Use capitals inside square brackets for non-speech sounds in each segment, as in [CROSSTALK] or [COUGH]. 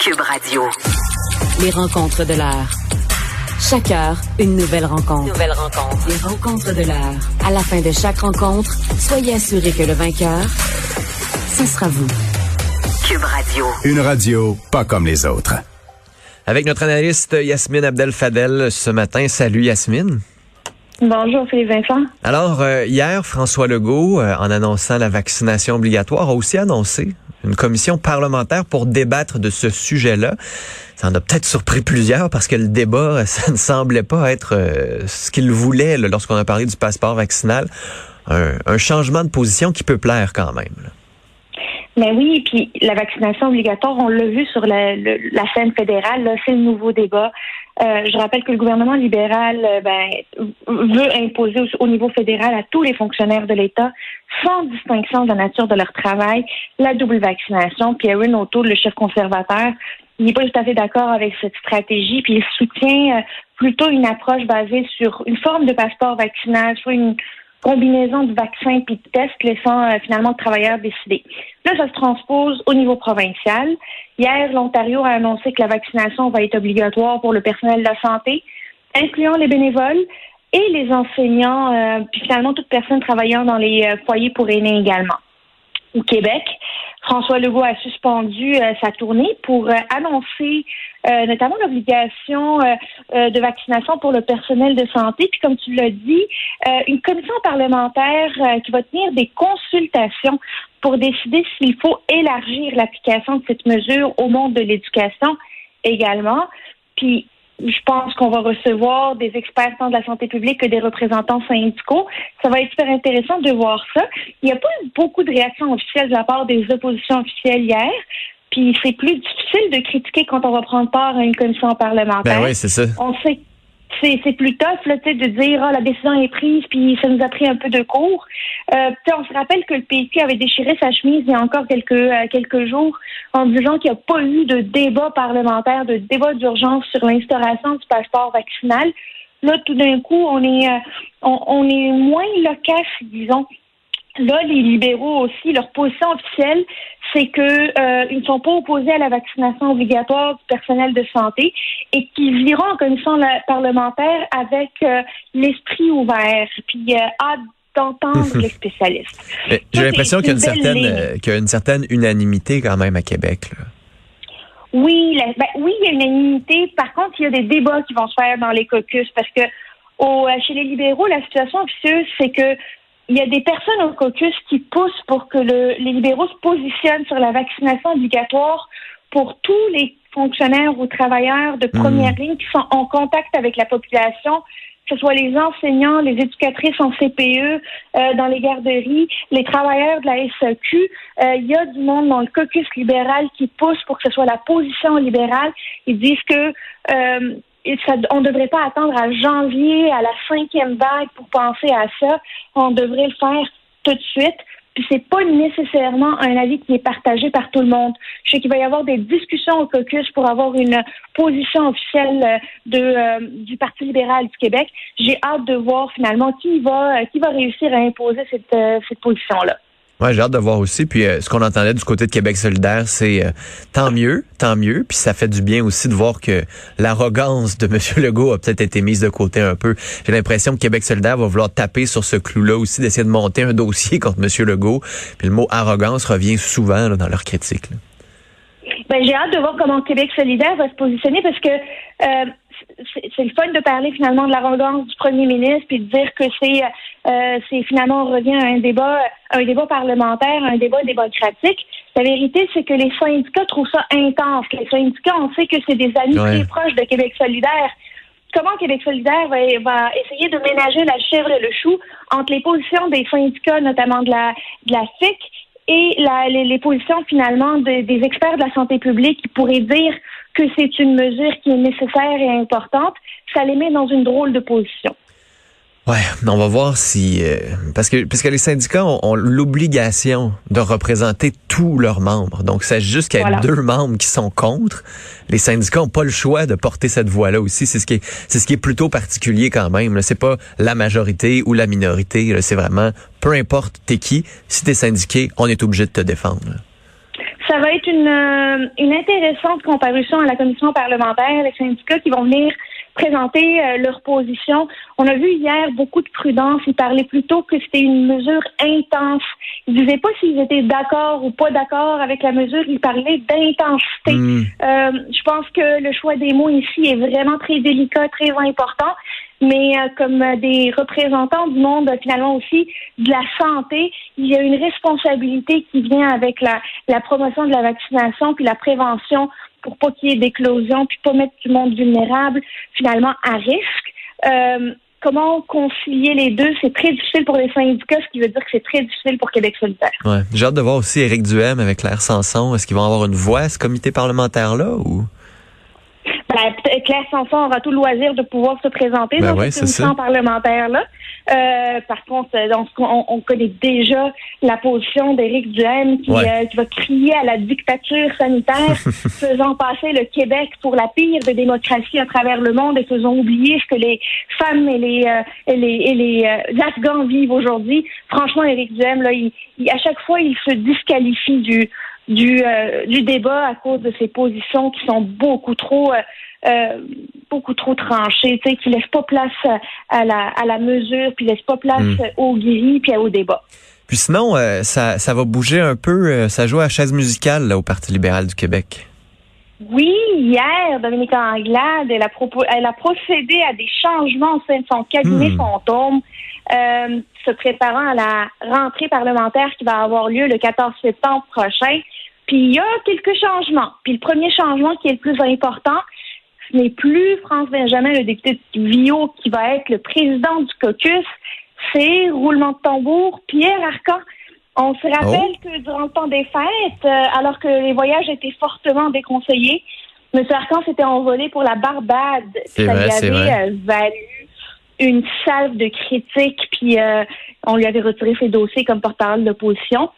Cube Radio. Les rencontres de l'heure. Chaque heure, une nouvelle rencontre. Nouvelle rencontre. Les rencontres de l'heure. À la fin de chaque rencontre, soyez assurés que le vainqueur, ce sera vous. Cube Radio. Une radio pas comme les autres. Avec notre analyste Yasmine Abdel-Fadel ce matin. Salut Yasmine. Bonjour Philippe Vincent. Alors, euh, hier, François Legault, euh, en annonçant la vaccination obligatoire, a aussi annoncé une commission parlementaire pour débattre de ce sujet-là. Ça en a peut-être surpris plusieurs parce que le débat, ça ne semblait pas être euh, ce qu'il voulait lorsqu'on a parlé du passeport vaccinal. Un, changement de position qui peut plaire quand même. Là. Mais oui, puis la vaccination obligatoire, on l'a vu sur la, la scène fédérale, c'est le nouveau débat. Euh, je rappelle que le gouvernement libéral euh, ben, veut imposer au, au, niveau fédéral à tous les fonctionnaires de l'État, sans distinction de la nature de leur travail, la double vaccination. Puis Erin O'Toole, le chef conservateur, il n'est pas tout à fait d'accord avec cette stratégie, puis il soutient euh, plutôt une approche basée sur une forme de passeport vaccinal, soit une combinaison de vaccins puis de tests laissant euh, finalement le travailleur décider. Là, ça se transpose au niveau provincial. Hier, l'Ontario a annoncé que la vaccination va être obligatoire pour le personnel de la santé, incluant les bénévoles et les enseignants, euh, puis finalement toute personne travaillant dans les euh, foyers pour aînés également. Au Québec, François Legault a suspendu euh, sa tournée pour euh, annoncer euh, notamment l'obligation de vaccination pour le personnel de santé. Puis comme tu l'as dit, une commission parlementaire qui va tenir des consultations pour décider s'il faut élargir l'application de cette mesure au monde de l'éducation également. Puis je pense qu'on va recevoir des experts tant de la santé publique que des représentants syndicaux. Ça va être super intéressant de voir ça. Il n'y a pas eu beaucoup de réactions officielles de la part des oppositions officielles hier. Puis c'est plus difficile de critiquer quand on va prendre part à une commission parlementaire. Ben oui, c'est ça. On sait c'est plus tough là, de dire ah, la décision est prise puis ça nous a pris un peu de cours. Euh, on se rappelle que le PQ avait déchiré sa chemise il y a encore quelques euh, quelques jours en disant qu'il n'y a pas eu de débat parlementaire, de débat d'urgence sur l'instauration du passeport vaccinal. Là, tout d'un coup, on est euh, on, est moins loquace, disons, Là, les libéraux aussi, leur position officielle, c'est que euh, ne sont pas opposés à la vaccination obligatoire du personnel de santé et qu'ils iront en commission parlementaire avec euh, l'esprit ouvert. Puis euh, hâte d'entendre [LAUGHS] les spécialistes. J'ai l'impression qu'il y a une certaine qu'il y a une certaine unanimité quand même à Québec. Là. Oui, la, ben, oui, il y a une unanimité. Par contre, il y a des débats qui vont se faire dans les caucus parce que au, chez les libéraux, la situation officieuse, c'est que il y a des personnes au caucus qui poussent pour que le, les libéraux se positionnent sur la vaccination obligatoire pour tous les fonctionnaires ou travailleurs de première mmh. ligne qui sont en contact avec la population, que ce soit les enseignants, les éducatrices en CPE, euh, dans les garderies, les travailleurs de la SEQ. Euh, il y a du monde dans le caucus libéral qui pousse pour que ce soit la position libérale. Ils disent que euh, on ne devrait pas attendre à janvier, à la cinquième vague pour penser à ça. On devrait le faire tout de suite. Puis c'est pas nécessairement un avis qui est partagé par tout le monde. Je sais qu'il va y avoir des discussions au caucus pour avoir une position officielle euh, euh, du Parti libéral du Québec. J'ai hâte de voir finalement qui va va réussir à imposer euh, cette position-là. Ouais, j'ai hâte de voir aussi. Puis euh, ce qu'on entendait du côté de Québec solidaire, c'est euh, tant mieux, tant mieux. Puis ça fait du bien aussi de voir que l'arrogance de [LAUGHS] M. Legault a peut-être été mise de côté un peu. J'ai l'impression que Québec solidaire va vouloir taper sur ce clou-là aussi, d'essayer de monter un dossier [LAUGHS] contre M. Legault. Puis le mot arrogance revient souvent là, dans leur critique. Ben, j'ai hâte de voir comment Québec solidaire va se positionner parce que euh, c'est le fun de parler finalement de l'arrogance du premier ministre puis de dire que c'est euh, c'est finalement on revient à un débat un débat parlementaire, un débat démocratique. La vérité, c'est que les syndicats trouvent ça intense. Les syndicats, on sait que c'est des amis ouais. très proches de Québec solidaire. Comment Québec solidaire va, va essayer de ménager la chèvre et le chou entre les positions des syndicats, notamment de la, de la FIC, et la, les, les, positions finalement de, des experts de la santé publique qui pourraient dire que c'est une mesure qui est nécessaire et importante, ça les met dans une drôle de position. Ouais, on va voir si euh, parce que parce que les syndicats ont, ont l'obligation de représenter tous leurs membres. Donc c'est juste qu'il y a voilà. deux membres qui sont contre. Les syndicats ont pas le choix de porter cette voix-là aussi. C'est ce qui est c'est ce qui est plutôt particulier quand même. C'est pas la majorité ou la minorité. C'est vraiment peu importe t'es qui. Si t'es syndiqué, on est obligé de te défendre. Là. ça va être une, euh, une intéressante comparution à la commission parlementaire, les syndicats qui vont venir présenter euh, leur position. On a vu hier beaucoup de prudence. Ils parlaient plutôt que c'était une mesure intense. Ils disaient pas s'ils étaient d'accord ou pas d'accord avec la mesure. Ils parlaient d'intensité. Hmm. Euh, je pense que le choix des mots ici est vraiment très délicat, très important. Mais euh, comme euh, des représentants du monde, finalement aussi de la santé, il y a une responsabilité qui vient avec la, la promotion de la vaccination puis la prévention pour pas qu'il y ait d'éclosion puis pas mettre du monde vulnérable finalement à risque. Euh, comment concilier les deux, c'est très difficile pour les syndicats, ce qui veut dire que c'est très difficile pour Québec solidaire. Ouais. J'ai hâte de voir aussi Éric Duhem avec Claire Sanson. Est-ce qu'ils vont avoir une voix à ce comité parlementaire-là ou? Ben, Claire Sanson aura tout le loisir de pouvoir se présenter Ben dans ouais, cette c'est commission parlementaire-là. Euh, par contre, euh, on, on- on connaît déjà la position d'Éric Duhaime qui, Ouais. euh, qui va crier à la dictature sanitaire, [LAUGHS] faisant passer le Québec pour la pire des démocraties à travers le monde et faisant oublier ce que les femmes et les, euh, et les, et les euh, Afghans vivent aujourd'hui. Franchement, Éric Duhaime, là, il, il- à chaque fois, il se disqualifie du du, euh, du débat à cause de ses positions qui sont beaucoup trop euh, euh, beaucoup trop tranchées, tu sais, qui laissent pas place à- la, à la mesure, puis laissent pas place Mm. au gris, puis au débat. Puis sinon, euh, ça, ça va bouger un peu. ça joue à chaise musicale là, au Parti libéral du Québec. Oui, hier, Dominique Anglade, elle a, propo- elle a procédé à des changements au sein de son cabinet Hmm. fantôme, euh, se préparant à la rentrée parlementaire qui va avoir lieu le 14 septembre prochain. Puis il y a quelques changements. Puis le premier changement qui est le plus important, ce n'est plus France Benjamin, le député de Vio, qui va être le président du caucus, c'est roulement de tambour, Pierre Arcan. On se rappelle que durant le temps des fêtes, euh, alors que les voyages étaient fortement déconseillés, M. Arcan s'était envolé pour la Barbade. Ça vrai, lui avait euh, valu une salve de critiques, puis euh, on lui avait retiré ses dossiers comme porte-parole d'opposition.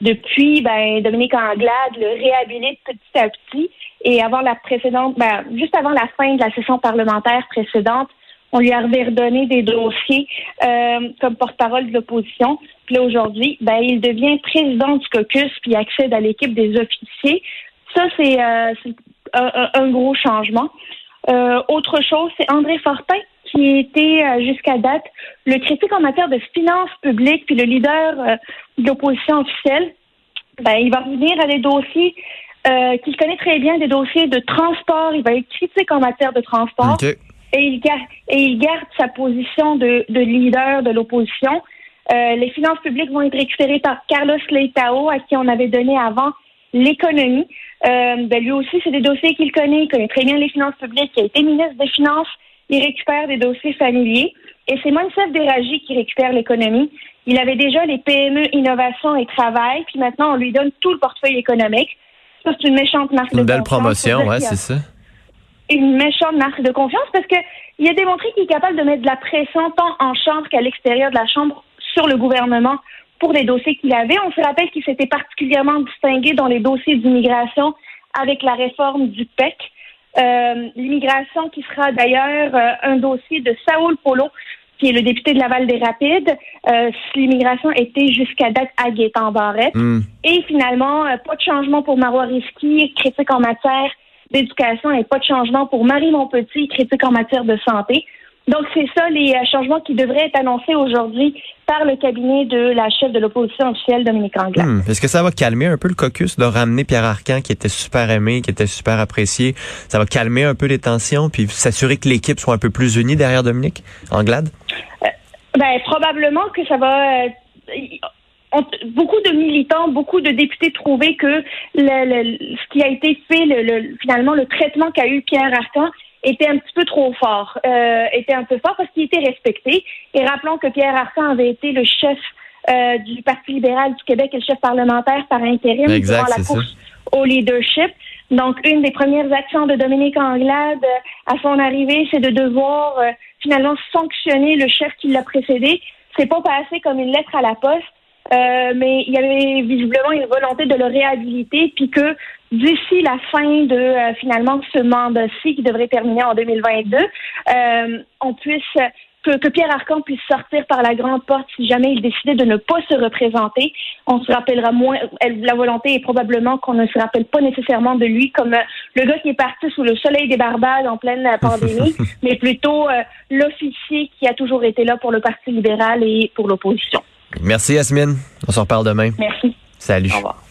Depuis, ben, Dominique Anglade le réhabilite petit à petit. Et avant la précédente, ben, juste avant la fin de la session parlementaire précédente, on lui avait redonné des dossiers euh, comme porte-parole de l'opposition. Puis là, aujourd'hui, ben, il devient président du caucus puis accède à l'équipe des officiers. Ça, c'est euh, un- un gros changement. Euh, autre chose, c'est André Fortin qui était euh, jusqu'à date le critique en matière de finances publiques puis le leader euh, de l'opposition officielle. Ben, il va revenir à des dossiers euh, qu'il connaît très bien, des dossiers de transport. Il va être critique en matière de transport et il garde, et il garde sa position de, de leader de l'opposition. Euh, les finances publiques vont être récupérées par Carlos Leitao, à qui on avait donné avant l'économie. Euh, ben, lui aussi, c'est des dossiers qu'il connaît. Il connaît très bien les finances publiques. Il a été ministre des Finances. Il récupère des dossiers familiers. Et c'est Monsef Déragi qui récupère l'économie. Il avait déjà les PME, innovation et travail. Puis maintenant, on lui donne tout le portefeuille économique. Ça, c'est une méchante marque de Une belle confiance. promotion, ouais, qu'il c'est ça. une méchante marque de confiance parce que il a démontré qu'il est capable de mettre de la pression tant en chambre qu'à l'extérieur de la chambre sur le gouvernement pour les dossiers qu'il avait. On se rappelle qu'il s'était particulièrement distingué dans les dossiers d'immigration avec la réforme du PEC. Euh, L'immigration qui sera d'ailleurs euh, un dossier de Saoul Polo, qui est le député de Laval des Rapides. Euh, L'immigration était jusqu'à date à Gaétan Barrette. Hmm. Et finalement, pas de changement pour Marois Risky, critique en matière d'éducation, et pas de changement pour Marie Montpetit, critique en matière de santé. Donc, c'est ça les euh, changements qui devraient être annoncés aujourd'hui par le cabinet de la chef de l'opposition officielle, Dominique Anglade. Hmm. Est-ce que ça va calmer un peu le caucus de ramener Pierre Arcan, qui était super aimé, qui était super apprécié? Ça va calmer un peu les tensions, puis s'assurer que l'équipe soit un peu plus unie derrière Dominique Anglade? Ben, probablement que ça va. euh, beaucoup de militants, beaucoup de députés trouvaient que le, le- ce qui a été fait, le, le- finalement, le traitement qu'a eu Pierre Arcan était un petit peu trop fort, euh, était un peu fort parce qu'il était respecté. Et rappelons que Pierre Arcan avait été le chef euh, du Parti libéral du Québec et le chef parlementaire par intérim Exact, durant la ça. course au leadership. Donc, une des premières actions de Dominique Anglade euh, à son arrivée, c'est de devoir euh, finalement sanctionner le chef qui l'a précédé. C'est pas passé comme une lettre à la poste, euh, mais il y avait visiblement une volonté de le réhabiliter, puis que d'ici la fin de euh, finalement ce mandat-ci qui devrait terminer en 2022, euh, on puisse que, Pierre Arcan puisse sortir par la grande porte si jamais il décidait de ne pas se représenter. On se rappellera moins. La volonté est probablement qu'on ne se rappelle pas nécessairement de lui comme euh, le gars qui est parti sous le soleil des Barbades en pleine pandémie, [LAUGHS] mais plutôt euh, l'officier qui a toujours été là pour le Parti libéral et pour l'opposition. Merci Yasmine. On se reparle demain. Merci. Salut. Au revoir.